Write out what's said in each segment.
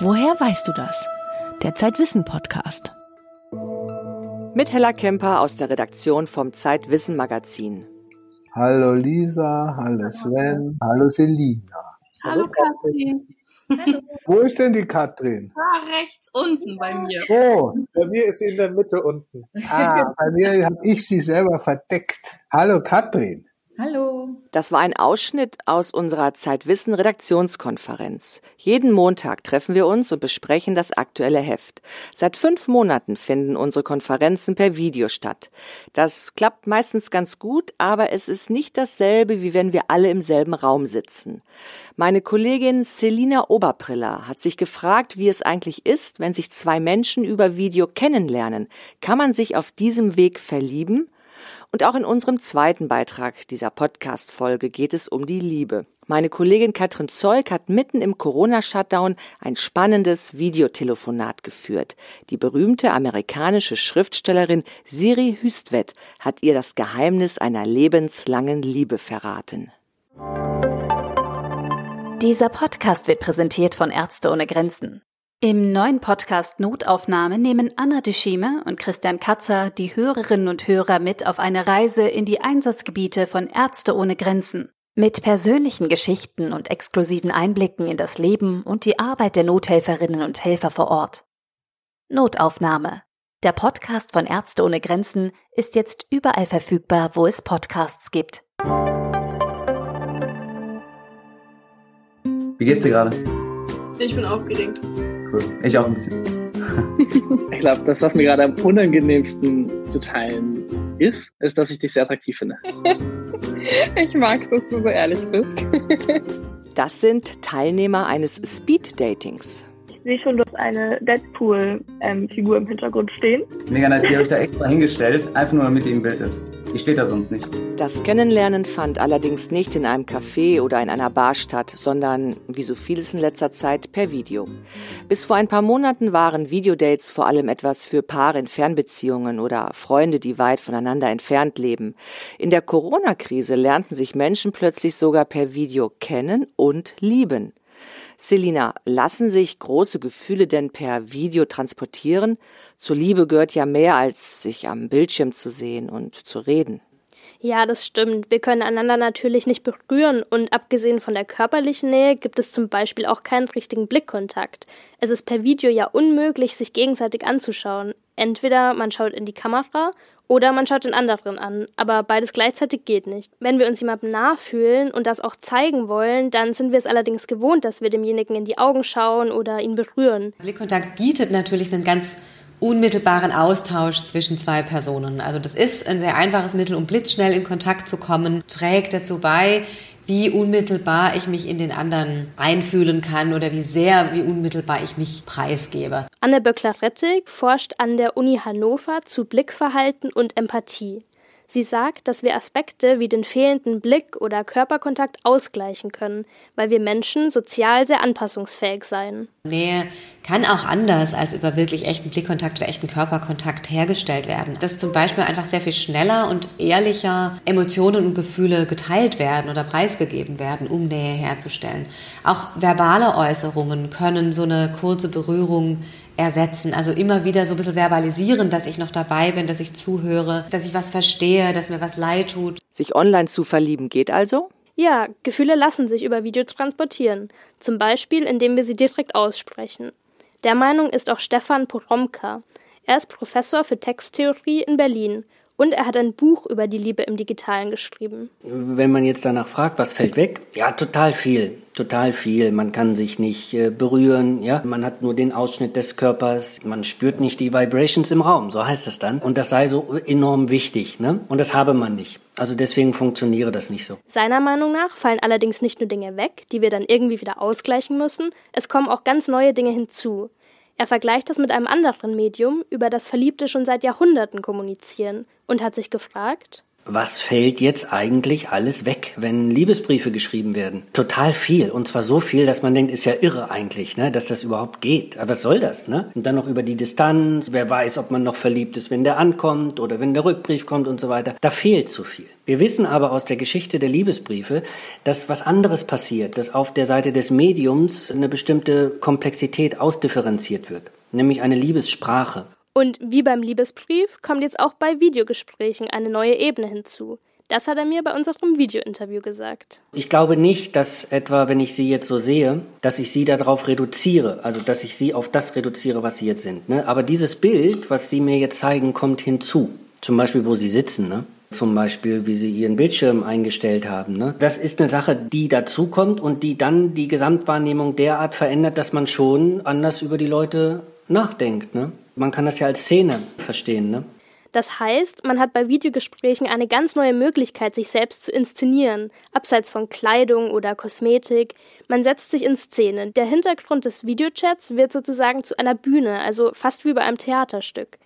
Woher weißt du das? Der Zeitwissen Podcast. Mit Hella Kemper aus der Redaktion vom Zeitwissen Magazin. Hallo Lisa, hallo Sven, hallo Selina. Hallo Katrin. Hallo. Wo ist denn die Katrin? Ah, rechts unten bei mir. Oh, bei mir ist sie in der Mitte unten. Ah, bei mir habe ich sie selber verdeckt. Hallo Katrin. Hallo. Das war ein Ausschnitt aus unserer Zeitwissen Redaktionskonferenz. Jeden Montag treffen wir uns und besprechen das aktuelle Heft. Seit fünf Monaten finden unsere Konferenzen per Video statt. Das klappt meistens ganz gut, aber es ist nicht dasselbe, wie wenn wir alle im selben Raum sitzen. Meine Kollegin Selina Oberpriller hat sich gefragt, wie es eigentlich ist, wenn sich zwei Menschen über Video kennenlernen. Kann man sich auf diesem Weg verlieben? Und auch in unserem zweiten Beitrag dieser Podcast-Folge geht es um die Liebe. Meine Kollegin Katrin Zeug hat mitten im Corona-Shutdown ein spannendes Videotelefonat geführt. Die berühmte amerikanische Schriftstellerin Siri Hüstvedt hat ihr das Geheimnis einer lebenslangen Liebe verraten. Dieser Podcast wird präsentiert von Ärzte ohne Grenzen. Im neuen Podcast Notaufnahme nehmen Anna Deschime und Christian Katzer die Hörerinnen und Hörer mit auf eine Reise in die Einsatzgebiete von Ärzte ohne Grenzen. Mit persönlichen Geschichten und exklusiven Einblicken in das Leben und die Arbeit der Nothelferinnen und Helfer vor Ort. Notaufnahme. Der Podcast von Ärzte ohne Grenzen ist jetzt überall verfügbar, wo es Podcasts gibt. Wie geht's dir gerade? Ich bin aufgeregt. Cool. Ich auch ein bisschen. ich glaube, das, was mir gerade am unangenehmsten zu teilen ist, ist, dass ich dich sehr attraktiv finde. ich mag dass du so ehrlich bist. das sind Teilnehmer eines Speed-Datings. Ich sehe schon, du hast eine Deadpool-Figur im Hintergrund stehen. Mega nice, die habe ich da extra hingestellt, einfach nur damit die im Bild ist. Die steht da sonst nicht. Das Kennenlernen fand allerdings nicht in einem Café oder in einer Bar statt, sondern, wie so vieles in letzter Zeit, per Video. Bis vor ein paar Monaten waren Videodates vor allem etwas für Paare in Fernbeziehungen oder Freunde, die weit voneinander entfernt leben. In der Corona-Krise lernten sich Menschen plötzlich sogar per Video kennen und lieben. Selina, lassen sich große Gefühle denn per Video transportieren? Zur Liebe gehört ja mehr als sich am Bildschirm zu sehen und zu reden. Ja, das stimmt. Wir können einander natürlich nicht berühren und abgesehen von der körperlichen Nähe gibt es zum Beispiel auch keinen richtigen Blickkontakt. Es ist per Video ja unmöglich, sich gegenseitig anzuschauen. Entweder man schaut in die Kamera oder man schaut den anderen an, aber beides gleichzeitig geht nicht. Wenn wir uns jemandem nachfühlen und das auch zeigen wollen, dann sind wir es allerdings gewohnt, dass wir demjenigen in die Augen schauen oder ihn berühren. Blickkontakt bietet natürlich einen ganz unmittelbaren Austausch zwischen zwei Personen. Also das ist ein sehr einfaches Mittel, um blitzschnell in Kontakt zu kommen, trägt dazu bei, wie unmittelbar ich mich in den anderen einfühlen kann oder wie sehr, wie unmittelbar ich mich preisgebe. Anne Böckler-Rettig forscht an der Uni Hannover zu Blickverhalten und Empathie. Sie sagt, dass wir Aspekte wie den fehlenden Blick oder Körperkontakt ausgleichen können, weil wir Menschen sozial sehr anpassungsfähig seien. Nähe kann auch anders als über wirklich echten Blickkontakt oder echten Körperkontakt hergestellt werden. Dass zum Beispiel einfach sehr viel schneller und ehrlicher Emotionen und Gefühle geteilt werden oder preisgegeben werden, um Nähe herzustellen. Auch verbale Äußerungen können so eine kurze Berührung ersetzen. Also immer wieder so ein bisschen verbalisieren, dass ich noch dabei bin, dass ich zuhöre, dass ich was verstehe, dass mir was leid tut. Sich online zu verlieben geht also? Ja, Gefühle lassen sich über Video transportieren. Zum Beispiel, indem wir sie direkt aussprechen. Der Meinung ist auch Stefan Poromka. Er ist Professor für Texttheorie in Berlin und er hat ein Buch über die Liebe im Digitalen geschrieben. Wenn man jetzt danach fragt, was fällt weg? Ja, total viel. Total viel. Man kann sich nicht äh, berühren, ja. Man hat nur den Ausschnitt des Körpers. Man spürt nicht die Vibrations im Raum, so heißt es dann. Und das sei so enorm wichtig, ne? Und das habe man nicht. Also deswegen funktioniere das nicht so. Seiner Meinung nach fallen allerdings nicht nur Dinge weg, die wir dann irgendwie wieder ausgleichen müssen. Es kommen auch ganz neue Dinge hinzu. Er vergleicht das mit einem anderen Medium, über das Verliebte schon seit Jahrhunderten kommunizieren und hat sich gefragt, was fällt jetzt eigentlich alles weg, wenn Liebesbriefe geschrieben werden? Total viel. Und zwar so viel, dass man denkt, ist ja irre eigentlich, ne, dass das überhaupt geht. Aber was soll das, ne? Und dann noch über die Distanz. Wer weiß, ob man noch verliebt ist, wenn der ankommt oder wenn der Rückbrief kommt und so weiter. Da fehlt zu viel. Wir wissen aber aus der Geschichte der Liebesbriefe, dass was anderes passiert, dass auf der Seite des Mediums eine bestimmte Komplexität ausdifferenziert wird, nämlich eine Liebessprache. Und wie beim Liebesbrief kommt jetzt auch bei Videogesprächen eine neue Ebene hinzu. Das hat er mir bei unserem Videointerview gesagt. Ich glaube nicht, dass etwa, wenn ich Sie jetzt so sehe, dass ich Sie darauf reduziere, also dass ich Sie auf das reduziere, was Sie jetzt sind. Ne? Aber dieses Bild, was Sie mir jetzt zeigen, kommt hinzu. Zum Beispiel, wo Sie sitzen. Ne? Zum Beispiel, wie Sie Ihren Bildschirm eingestellt haben. Ne? Das ist eine Sache, die dazukommt und die dann die Gesamtwahrnehmung derart verändert, dass man schon anders über die Leute nachdenkt. Ne? Man kann das ja als Szene verstehen, ne? Das heißt, man hat bei Videogesprächen eine ganz neue Möglichkeit, sich selbst zu inszenieren, abseits von Kleidung oder Kosmetik. Man setzt sich in Szene. Der Hintergrund des Videochats wird sozusagen zu einer Bühne, also fast wie bei einem Theaterstück.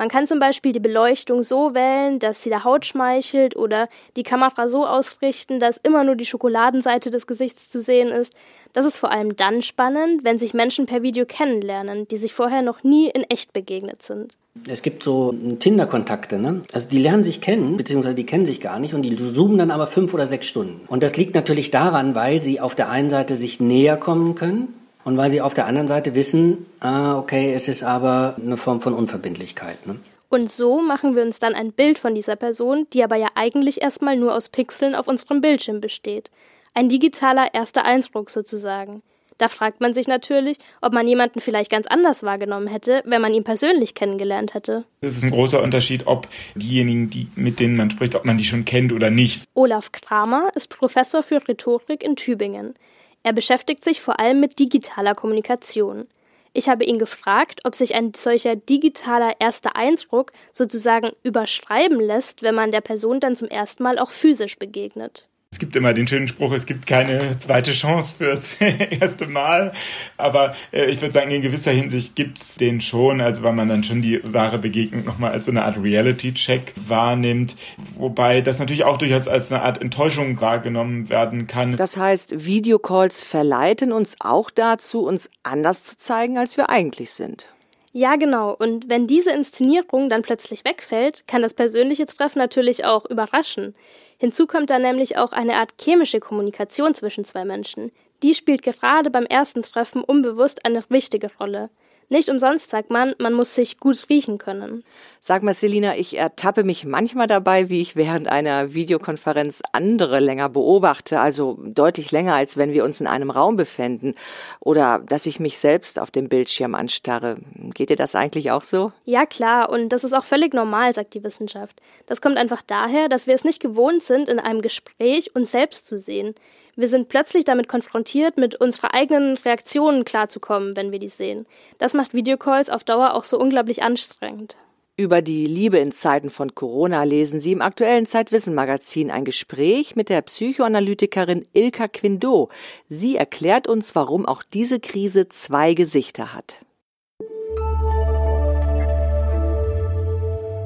Man kann zum Beispiel die Beleuchtung so wählen, dass sie der Haut schmeichelt oder die Kamera so ausrichten, dass immer nur die Schokoladenseite des Gesichts zu sehen ist. Das ist vor allem dann spannend, wenn sich Menschen per Video kennenlernen, die sich vorher noch nie in echt begegnet sind. Es gibt so Tinder-Kontakte, ne? Also die lernen sich kennen, beziehungsweise die kennen sich gar nicht und die zoomen dann aber fünf oder sechs Stunden. Und das liegt natürlich daran, weil sie auf der einen Seite sich näher kommen können und weil sie auf der anderen Seite wissen, ah, okay, es ist aber eine Form von Unverbindlichkeit. Ne? Und so machen wir uns dann ein Bild von dieser Person, die aber ja eigentlich erstmal nur aus Pixeln auf unserem Bildschirm besteht. Ein digitaler erster Eindruck sozusagen. Da fragt man sich natürlich, ob man jemanden vielleicht ganz anders wahrgenommen hätte, wenn man ihn persönlich kennengelernt hätte. Es ist ein großer Unterschied, ob diejenigen, die, mit denen man spricht, ob man die schon kennt oder nicht. Olaf Kramer ist Professor für Rhetorik in Tübingen. Er beschäftigt sich vor allem mit digitaler Kommunikation. Ich habe ihn gefragt, ob sich ein solcher digitaler erster Eindruck sozusagen überschreiben lässt, wenn man der Person dann zum ersten Mal auch physisch begegnet. Es gibt immer den schönen Spruch, es gibt keine zweite Chance fürs erste Mal. Aber äh, ich würde sagen, in gewisser Hinsicht gibt's den schon, also weil man dann schon die wahre Begegnung nochmal als so eine Art Reality-Check wahrnimmt. Wobei das natürlich auch durchaus als eine Art Enttäuschung wahrgenommen werden kann. Das heißt, Videocalls verleiten uns auch dazu, uns anders zu zeigen, als wir eigentlich sind. Ja, genau. Und wenn diese Inszenierung dann plötzlich wegfällt, kann das persönliche Treffen natürlich auch überraschen. Hinzu kommt dann nämlich auch eine Art chemische Kommunikation zwischen zwei Menschen. Die spielt gerade beim ersten Treffen unbewusst eine wichtige Rolle. Nicht umsonst sagt man, man muss sich gut riechen können. Sag mal, Selina, ich ertappe mich manchmal dabei, wie ich während einer Videokonferenz andere länger beobachte, also deutlich länger, als wenn wir uns in einem Raum befänden. Oder dass ich mich selbst auf dem Bildschirm anstarre. Geht dir das eigentlich auch so? Ja, klar, und das ist auch völlig normal, sagt die Wissenschaft. Das kommt einfach daher, dass wir es nicht gewohnt sind, in einem Gespräch uns selbst zu sehen. Wir sind plötzlich damit konfrontiert, mit unserer eigenen Reaktionen klarzukommen, wenn wir die sehen. Das macht Videocalls auf Dauer auch so unglaublich anstrengend. Über die Liebe in Zeiten von Corona lesen Sie im aktuellen Zeitwissen-Magazin ein Gespräch mit der Psychoanalytikerin Ilka Quindo. Sie erklärt uns, warum auch diese Krise zwei Gesichter hat.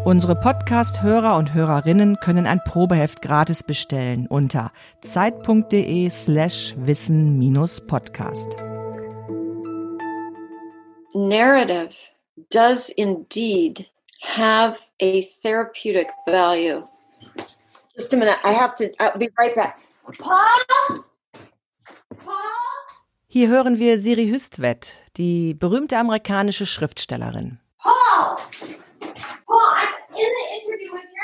Unsere Podcast-Hörer und Hörerinnen können ein Probeheft gratis bestellen unter zeit.de slash wissen-podcast. Narrative does indeed have a therapeutic value. Just a minute, I have to, I'll be right back. Paul? Hier hören wir Siri Hüstvedt, die berühmte amerikanische Schriftstellerin. Paul! Paul, I'm in the interview with Germany. You have to answer the door. It's right twice. What are you doing?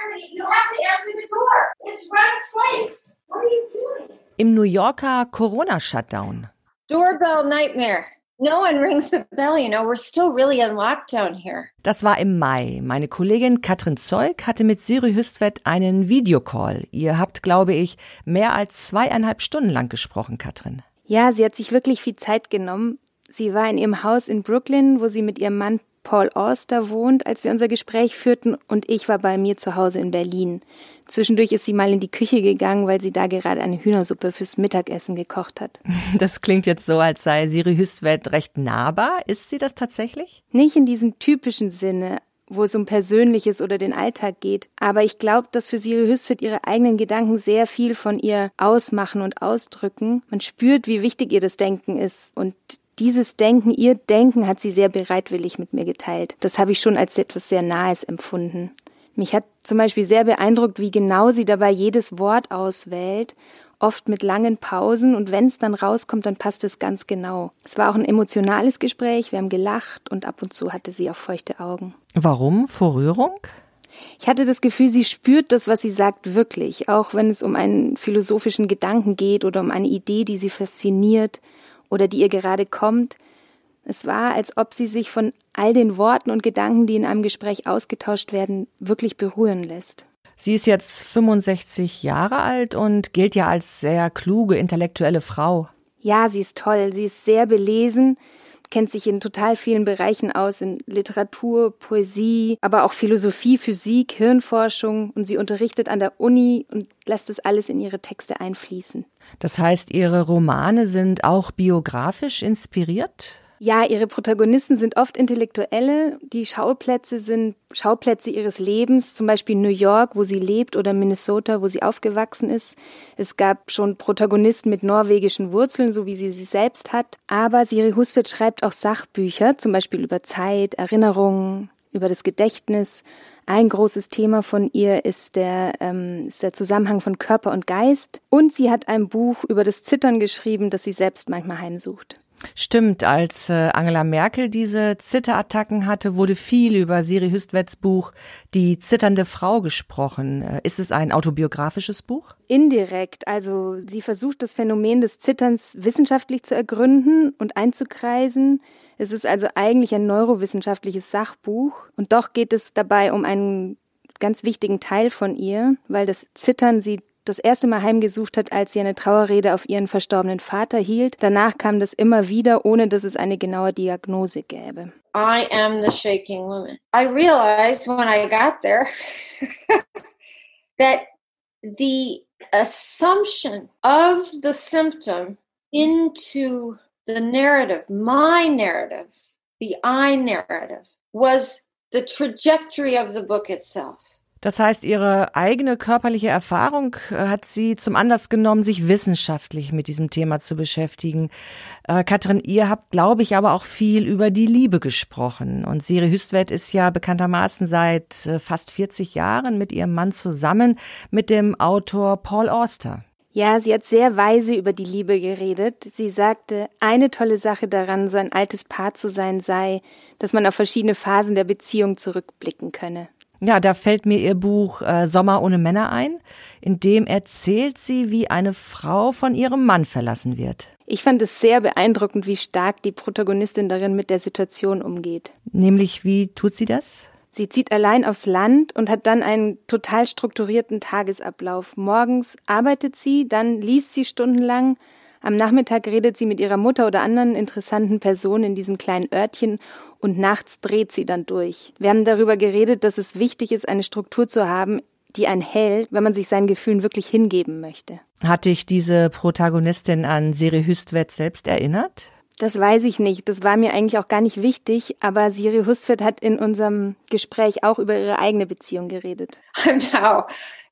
Im New Yorker Corona-Shutdown. Doorbell nightmare. No one rings the bell, you know. We're still really in lockdown here. Das war im Mai. Meine Kollegin Katrin Zeug hatte mit Siri Hüstvedt einen Videocall. Ihr habt, glaube ich, mehr als zweieinhalb Stunden lang gesprochen, Katrin. Ja, sie hat sich wirklich viel Zeit genommen. Sie war in ihrem Haus in Brooklyn, wo sie mit ihrem Mann Paul Auster wohnt, als wir unser Gespräch führten, und ich war bei mir zu Hause in Berlin. Zwischendurch ist sie mal in die Küche gegangen, weil sie da gerade eine Hühnersuppe fürs Mittagessen gekocht hat. Das klingt jetzt so, als sei Siri Hüstvedt recht nahbar. Ist sie das tatsächlich? Nicht in diesem typischen Sinne. wo es um Persönliches oder den Alltag geht. Aber ich glaube, dass für Siri Hüsfit ihre eigenen Gedanken sehr viel von ihr ausmachen und ausdrücken. Man spürt, wie wichtig ihr das Denken ist. Und dieses Denken, ihr Denken hat sie sehr bereitwillig mit mir geteilt. Das habe ich schon als etwas sehr Nahes empfunden. Mich hat zum Beispiel sehr beeindruckt, wie genau sie dabei jedes Wort auswählt oft mit langen Pausen und wenn es dann rauskommt, dann passt es ganz genau. Es war auch ein emotionales Gespräch, wir haben gelacht und ab und zu hatte sie auch feuchte Augen. Warum? Vor Rührung? Ich hatte das Gefühl, sie spürt das, was sie sagt, wirklich, auch wenn es um einen philosophischen Gedanken geht oder um eine Idee, die sie fasziniert oder die ihr gerade kommt. Es war, als ob sie sich von all den Worten und Gedanken, die in einem Gespräch ausgetauscht werden, wirklich berühren lässt. Sie ist jetzt 65 Jahre alt und gilt ja als sehr kluge, intellektuelle Frau. Ja, sie ist toll. Sie ist sehr belesen, kennt sich in total vielen Bereichen aus, in Literatur, Poesie, aber auch Philosophie, Physik, Hirnforschung. Und sie unterrichtet an der Uni und lässt es alles in ihre Texte einfließen. Das heißt, ihre Romane sind auch biografisch inspiriert? Ja, ihre Protagonisten sind oft Intellektuelle. Die Schauplätze sind Schauplätze ihres Lebens, zum Beispiel New York, wo sie lebt, oder Minnesota, wo sie aufgewachsen ist. Es gab schon Protagonisten mit norwegischen Wurzeln, so wie sie sie selbst hat. Aber Siri Husfeld schreibt auch Sachbücher, zum Beispiel über Zeit, Erinnerungen, über das Gedächtnis. Ein großes Thema von ihr ist der, ähm, ist der Zusammenhang von Körper und Geist. Und sie hat ein Buch über das Zittern geschrieben, das sie selbst manchmal heimsucht. Stimmt, als äh, Angela Merkel diese Zitterattacken hatte, wurde viel über Siri Hüstwets Buch Die zitternde Frau gesprochen. Äh, ist es ein autobiografisches Buch? Indirekt. Also sie versucht das Phänomen des Zitterns wissenschaftlich zu ergründen und einzukreisen. Es ist also eigentlich ein neurowissenschaftliches Sachbuch. Und doch geht es dabei um einen ganz wichtigen Teil von ihr, weil das Zittern sie das erste Mal heimgesucht hat, als sie eine Trauerrede auf ihren verstorbenen Vater hielt. Danach kam das immer wieder, ohne dass es eine genaue Diagnose gäbe. I am the shaking woman. I realized when I got there that the assumption of the symptom into the narrative, my narrative, the I narrative, was the trajectory of the book itself. Das heißt, ihre eigene körperliche Erfahrung äh, hat sie zum Anlass genommen, sich wissenschaftlich mit diesem Thema zu beschäftigen. Äh, Katrin, ihr habt, glaube ich, aber auch viel über die Liebe gesprochen. Und Siri Hüstwett ist ja bekanntermaßen seit äh, fast 40 Jahren mit ihrem Mann zusammen, mit dem Autor Paul Auster. Ja, sie hat sehr weise über die Liebe geredet. Sie sagte, eine tolle Sache daran, so ein altes Paar zu sein, sei, dass man auf verschiedene Phasen der Beziehung zurückblicken könne. Ja, da fällt mir ihr Buch äh, Sommer ohne Männer ein. In dem erzählt sie, wie eine Frau von ihrem Mann verlassen wird. Ich fand es sehr beeindruckend, wie stark die Protagonistin darin mit der Situation umgeht. Nämlich, wie tut sie das? Sie zieht allein aufs Land und hat dann einen total strukturierten Tagesablauf. Morgens arbeitet sie, dann liest sie stundenlang, am Nachmittag redet sie mit ihrer Mutter oder anderen interessanten Personen in diesem kleinen Örtchen und nachts dreht sie dann durch. Wir haben darüber geredet, dass es wichtig ist, eine Struktur zu haben, die einen hält, wenn man sich seinen Gefühlen wirklich hingeben möchte. Hat dich diese Protagonistin an Siri Hüstvedt selbst erinnert? Das weiß ich nicht. Das war mir eigentlich auch gar nicht wichtig. Aber Siri Hüstvedt hat in unserem Gespräch auch über ihre eigene Beziehung geredet. I'm now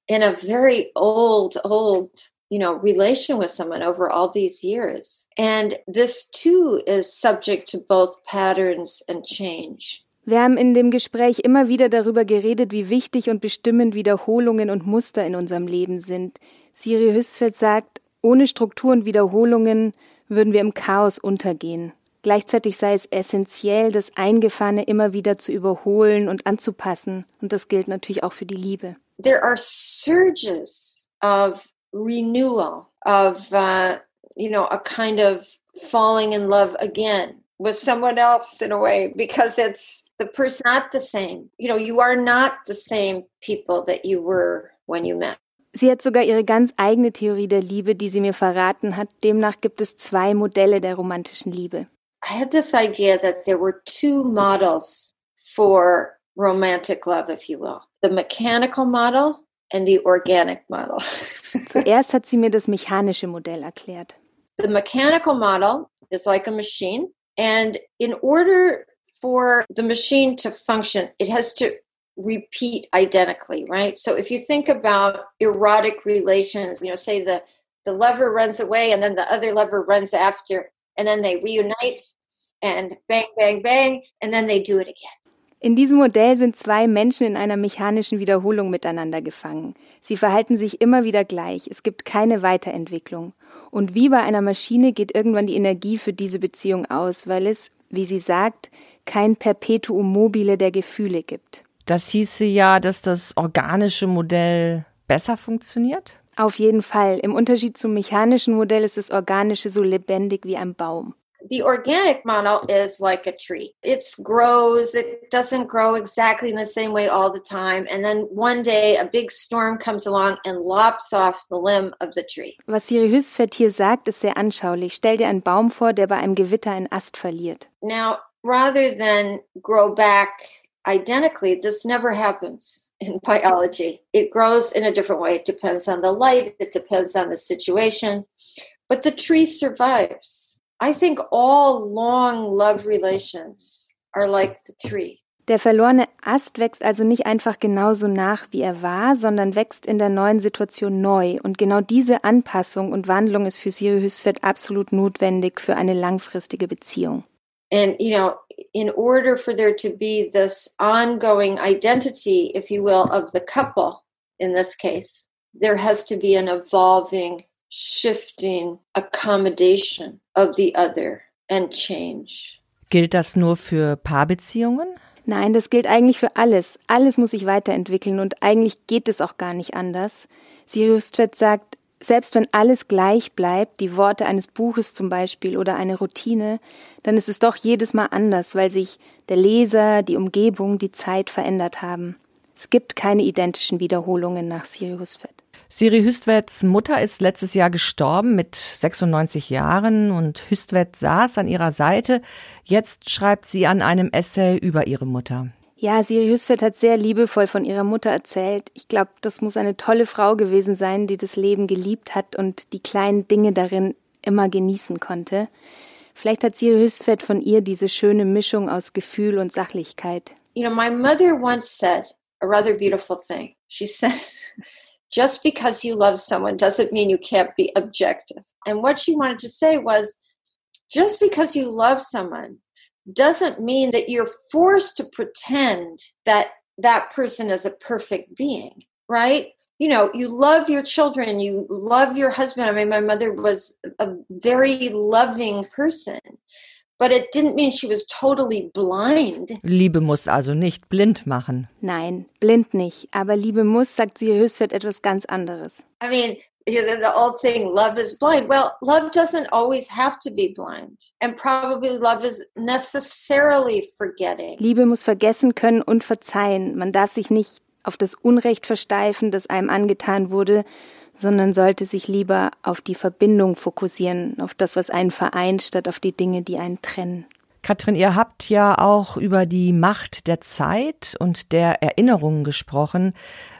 in a very old, old you know relation with someone over all these years and this too is subject to both patterns and change wir haben in dem Gespräch immer wieder darüber geredet, wie wichtig und bestimmend Wiederholungen und Muster in unserem Leben sind. Siri Hüstfeld sagt, ohne Struktur und Wiederholungen würden wir im Chaos untergehen. Gleichzeitig sei es essentiell, das Eingefahrene immer wieder zu überholen und anzupassen. Und das gilt natürlich auch für die Liebe. There are surges of renewal of uh, you know a kind of falling in love again with someone else in a way because it's the person not the same you know you are not the same people that you were when you met Sie hat sogar ihre ganz eigene Theorie der Liebe, die sie mir verraten hat. Demnach gibt es zwei Modelle der romantischen Liebe. I had this idea that there were two models for romantic love, if you will. The mechanical model and the organic model. Zuerst hat sie mir das mechanische Modell erklärt. The mechanical model is like a machine and in order for the machine to function, it has to repeat identically, right? So if you think about erotic relations, you know, say the the lever runs away and then the other lever runs after and then they reunite and bang bang bang and then they do it again. In diesem Modell sind zwei Menschen in einer mechanischen Wiederholung miteinander gefangen. Sie verhalten sich immer wieder gleich. Es gibt keine Weiterentwicklung. Und wie bei einer Maschine geht irgendwann die Energie für diese Beziehung aus, weil es, wie sie sagt, kein Perpetuum mobile der Gefühle gibt. Das hieße ja, dass das organische Modell besser funktioniert? Auf jeden Fall. Im Unterschied zum mechanischen Modell ist das organische so lebendig wie ein Baum. The organic model is like a tree. It grows, it doesn't grow exactly in the same way all the time. And then one day a big storm comes along and lops off the limb of the tree. Was Siri Hüsfeld hier sagt, ist sehr anschaulich. Stell dir einen Baum vor, der bei einem Gewitter einen Ast verliert. Now, rather than grow back identically, this never happens in biology. It grows in a different way. It depends on the light, it depends on the situation, but the tree survives. I think all long love relations are like the tree. Der verlorene Ast wächst also nicht einfach genauso nach, wie er war, sondern wächst in der neuen Situation neu. Und genau diese Anpassung und Wandlung ist für Siri Hüsfeld absolut notwendig für eine langfristige Beziehung. And, you know, in order for there to be this ongoing identity, if you will, of the couple in this case, there has to be an evolving, shifting accommodation of the other and change. Gilt das nur für Paarbeziehungen? Nein, das gilt eigentlich für alles. Alles muss sich weiterentwickeln und eigentlich geht es auch gar nicht anders. Sirius Tvet sagt, selbst wenn alles gleich bleibt, die Worte eines Buches zum Beispiel oder eine Routine, dann ist es doch jedes Mal anders, weil sich der Leser, die Umgebung, die Zeit verändert haben. Es gibt keine identischen Wiederholungen nach Siri Hüstvedt. Siri Hüstvedts Mutter ist letztes Jahr gestorben mit 96 Jahren und Hüstvedt saß an ihrer Seite. Jetzt schreibt sie an einem Essay über ihre Mutter. Ja, Siri Hüsfeld hat sehr liebevoll von ihrer Mutter erzählt. Ich glaube, das muss eine tolle Frau gewesen sein, die das Leben geliebt hat und die kleinen Dinge darin immer genießen konnte. Vielleicht hat Siri Hüsfeld von ihr diese schöne Mischung aus Gefühl und Sachlichkeit. You know, my mother once said a rather beautiful thing. She said, just because you love someone doesn't mean you can't be objective. And what she wanted to say was, just because you love someone doesn't mean that you're forced to pretend that that person is a perfect being, right? You know, you love your children, you love your husband. I mean, my mother was a very loving person, but it didn't mean she was totally blind. Liebe muss also nicht blind machen. Nein, blind nicht. Aber Liebe muss, sagt sie Hösfeld, etwas ganz anderes. I mean, the old thing, love is blind. Well, love doesn't always have to be blind. And probably love is necessarily forgetting. Liebe muss vergessen können und verzeihen. Man darf sich nicht auf das Unrecht versteifen, das einem angetan wurde, sondern sollte sich lieber auf die Verbindung fokussieren, auf das, was einen vereint, statt auf die Dinge, die einen trennen. Katrin, ihr habt ja auch über die Macht der Zeit und der Erinnerungen gesprochen.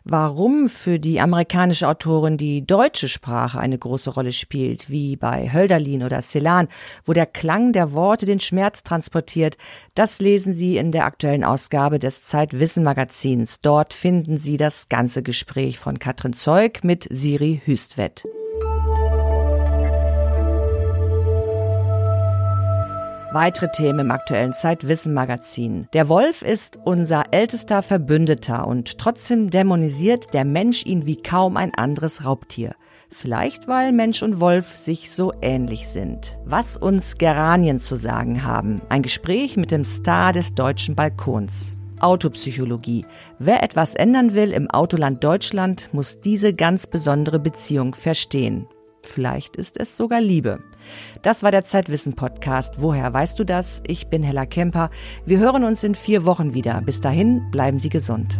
Warum für die amerikanische Autorin die deutsche Sprache eine große Rolle spielt, wie bei Hölderlin oder Celan, wo der Klang der Worte den Schmerz transportiert, das lesen Sie in der aktuellen Ausgabe des Zeitwissen Magazins. Dort finden Sie das ganze Gespräch von Katrin Zeug mit Siri Hüstvedt. Weitere Themen im aktuellen Zeitwissen Magazin. Der Wolf ist unser ältester Verbündeter und trotzdem dämonisiert der Mensch ihn wie kaum ein anderes Raubtier. Vielleicht weil Mensch und Wolf sich so ähnlich sind. Was uns Geranien zu sagen haben. Ein Gespräch mit dem Star des deutschen Balkons. Autopsychologie. Wer etwas ändern will im Autoland Deutschland, muss diese ganz besondere Beziehung verstehen. Vielleicht ist es sogar Liebe. Das war der Zeitwissen-Podcast. Woher weißt du das? Ich bin Hella Kemper. Wir hören uns in vier Wochen wieder. Bis dahin, bleiben Sie gesund.